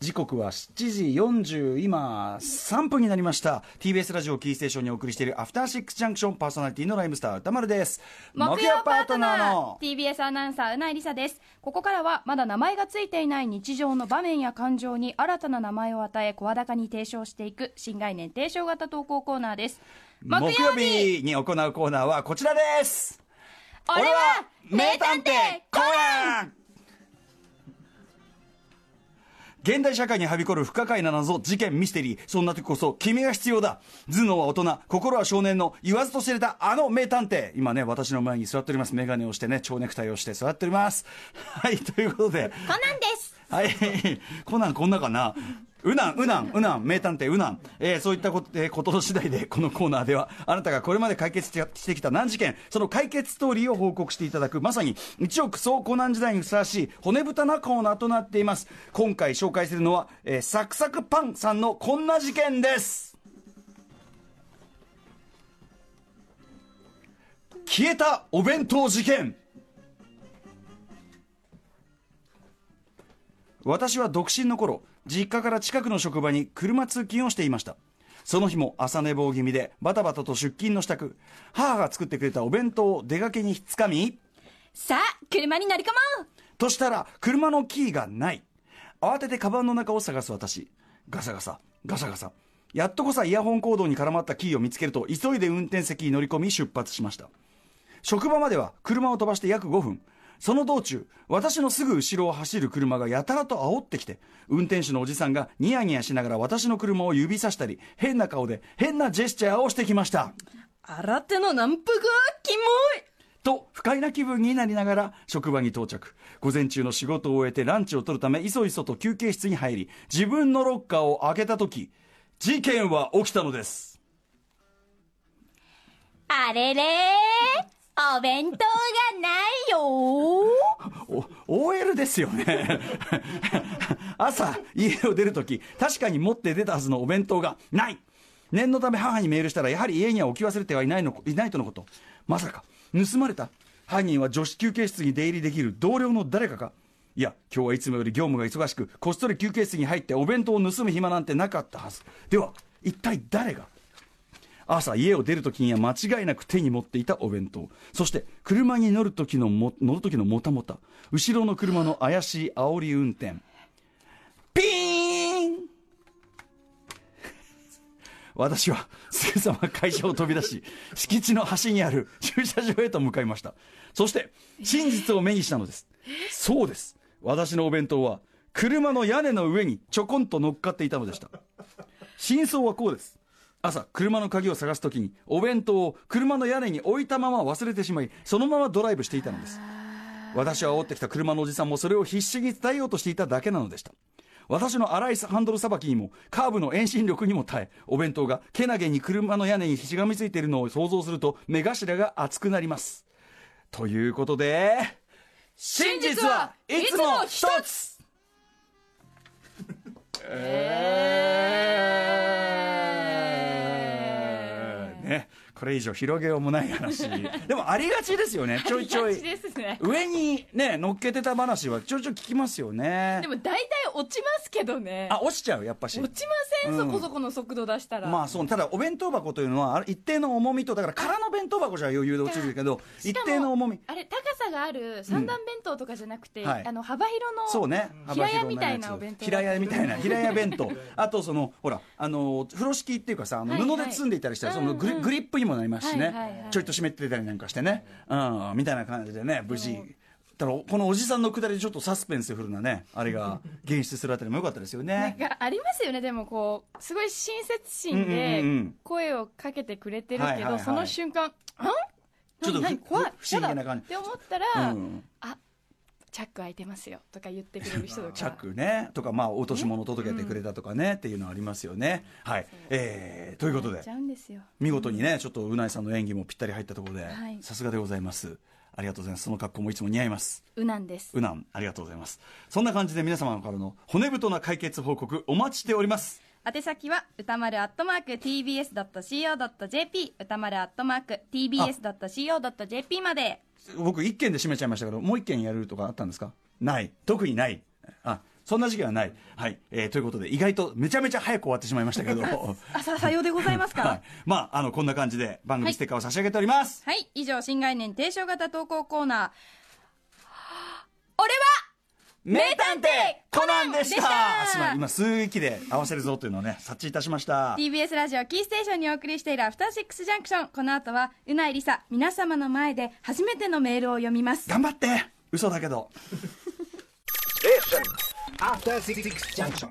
時刻は7時40今3分になりました。TBS ラジオキーステーションにお送りしているアフターシックスジャンクションパーソナリティのライムスター歌丸です。木曜パートナーの TBS アナウンサーうないりさです。ここからはまだ名前がついていない日常の場面や感情に新たな名前を与え声高に提唱していく新概念提唱型投稿コーナーです。木曜日に行うコーナーはこちらです。俺は名探偵コナン現代社会にはびこる不可解な謎、事件、ミステリー。そんな時こそ、君が必要だ。頭脳は大人、心は少年の言わずと知れたあの名探偵。今ね、私の前に座っております。メガネをしてね、蝶ネクタイをして座っております。はい、ということで。コナンですはい。コナンこんなかな？うなん、うなん、うなん、名探偵うなん。えーそういったこと、えーこと次第で、このコーナーでは、あなたがこれまで解決してしてきた難事件、その解決ストーリーを報告していただく、まさに、一億総コナン時代にふさわしい、骨太なコーナーとなっています。今回紹介するのは、えーサクサクパンさんのこんな事件です。消えたお弁当事件。私は独身の頃実家から近くの職場に車通勤をしていました。その日も朝寝坊気味でバタバタと出勤の支度母が作ってくれたお弁当を出かけにつかみさあ車に乗り込もう。としたら車のキーがない。慌ててカバンの中を探す私。ガサガサガサガサ。やっとこさイヤホンコードに絡まったキーを見つけると急いで運転席に乗り込み出発しました。職場までは車を飛ばして約5分その道中私のすぐ後ろを走る車がやたらと煽ってきて運転手のおじさんがニヤニヤしながら私の車を指さしたり変な顔で変なジェスチャーをしてきました。新手のナンプがキモい。と不快な気分になりながら職場に到着。午前中の仕事を終えてランチを取るためいそいそと休憩室に入り自分のロッカーを開けた時事件は起きたのです。あれれお弁当がないよ。お OL ですよね。朝家を出るとき確かに持って出たはずのお弁当がない。念のため母にメールしたらやはり家には置き忘れてはいないのいないとのこと。まさか盗まれた犯人は女子休憩室に出入りできる同僚の誰かか。いや今日はいつもより業務が忙しくこっそり休憩室に入ってお弁当を盗む暇なんてなかったはず。では一体誰が朝家を出るときには間違いなく手に持っていたお弁当。そして車に乗る時のも乗る時のもたもた。後ろの車の怪しい煽り運転。ピーン！私はすぐさま会社を飛び出し敷地の端にある駐車場へと向かいました。そして真実を目にしたのです。そうです。私のお弁当は車の屋根の上にちょこんと乗っかっていたのでした。真相はこうです。朝車の鍵を探すときにお弁当を車の屋根に置いたまま忘れてしまいそのままドライブしていたのです。私は煽ってきた車のおじさんもそれを必死に伝えようとしていただけなのでした。私の荒いハンドルさばきにもカーブの遠心力にも耐えお弁当がけなげに車の屋根にしがみついているのを想像すると目頭が熱くなります。ということで真実はいつも一つ。えれ以上広げようもない話。でもありがちですよね。ちょいちょい。ね。上にね乗っけてた話はちょいちょい聞きますよね。でも大体落ちますけどね。あ落ちちゃうやっぱし。落ちません、うん。そこそこの速度出したら、まあそう。ただお弁当箱というのは一定の重みとだから空の弁当箱じゃ余裕で落ちるけど一定の重み。あれ高さがある三段弁当とかじゃなくて、はい。あの幅広のそうね。平屋みたいなお弁当平屋みたいな平屋弁当。あとそのほらあの風呂敷っていうかさあのはいはい。布で包んでいたりしたらそのグリグリップにもなりますしね、はいはいはい。ちょいと湿ってたりなんかしてね、うん、みたいな感じでね無事。このおじさんのくだりでちょっとサスペンスフルなねあれが 現出するあたりも良かったですよなんねかありますよね。でもこうすごい親切心うんうんうんうでん。声をかけてくれてるけど、はいはいはい。その瞬間「あん？ちょっと怖いふ不思議な感じ。って思ったら、うん。あチャック開いてますよとか言ってくれる人とか。チャックね。とかまあ落とし物届けてくれたとかね、っていうのはありますよね。はい。えー、ということで。見事にねちょっとうないさんの演技もぴったり入ったところではい。さすがでございます。ありがとうございます。その格好もいつも似合います。うなんです。うなん。ありがとうございます。そんな感じで皆様からの骨太な解決報告お待ちしております宛先は歌丸アットマーク TBS.CO.JP 歌丸アットマーク TBS.CO.JP まで。僕一件で締めちゃいましたけどもう一件やるとかあったんですか？ない。特にない。あそんな時期はない、はい。えーということで意外とめちゃめちゃ早く終わってしまいましたけど。あささようでございますか？はい、まああのこんな感じで番組ステッカーを差し上げております、はい、以上、新概念提唱型投稿コーナー。俺は名探偵コナンでしたでしたあすまん今数域で合わせるぞというのをね察知いたしました TBS ラジオキーステーションにお送りしているアフターシックスジャンクション。この後は、うないりさ、皆様の前で初めてのメールを読みます。頑張って嘘だけど After Six Junction.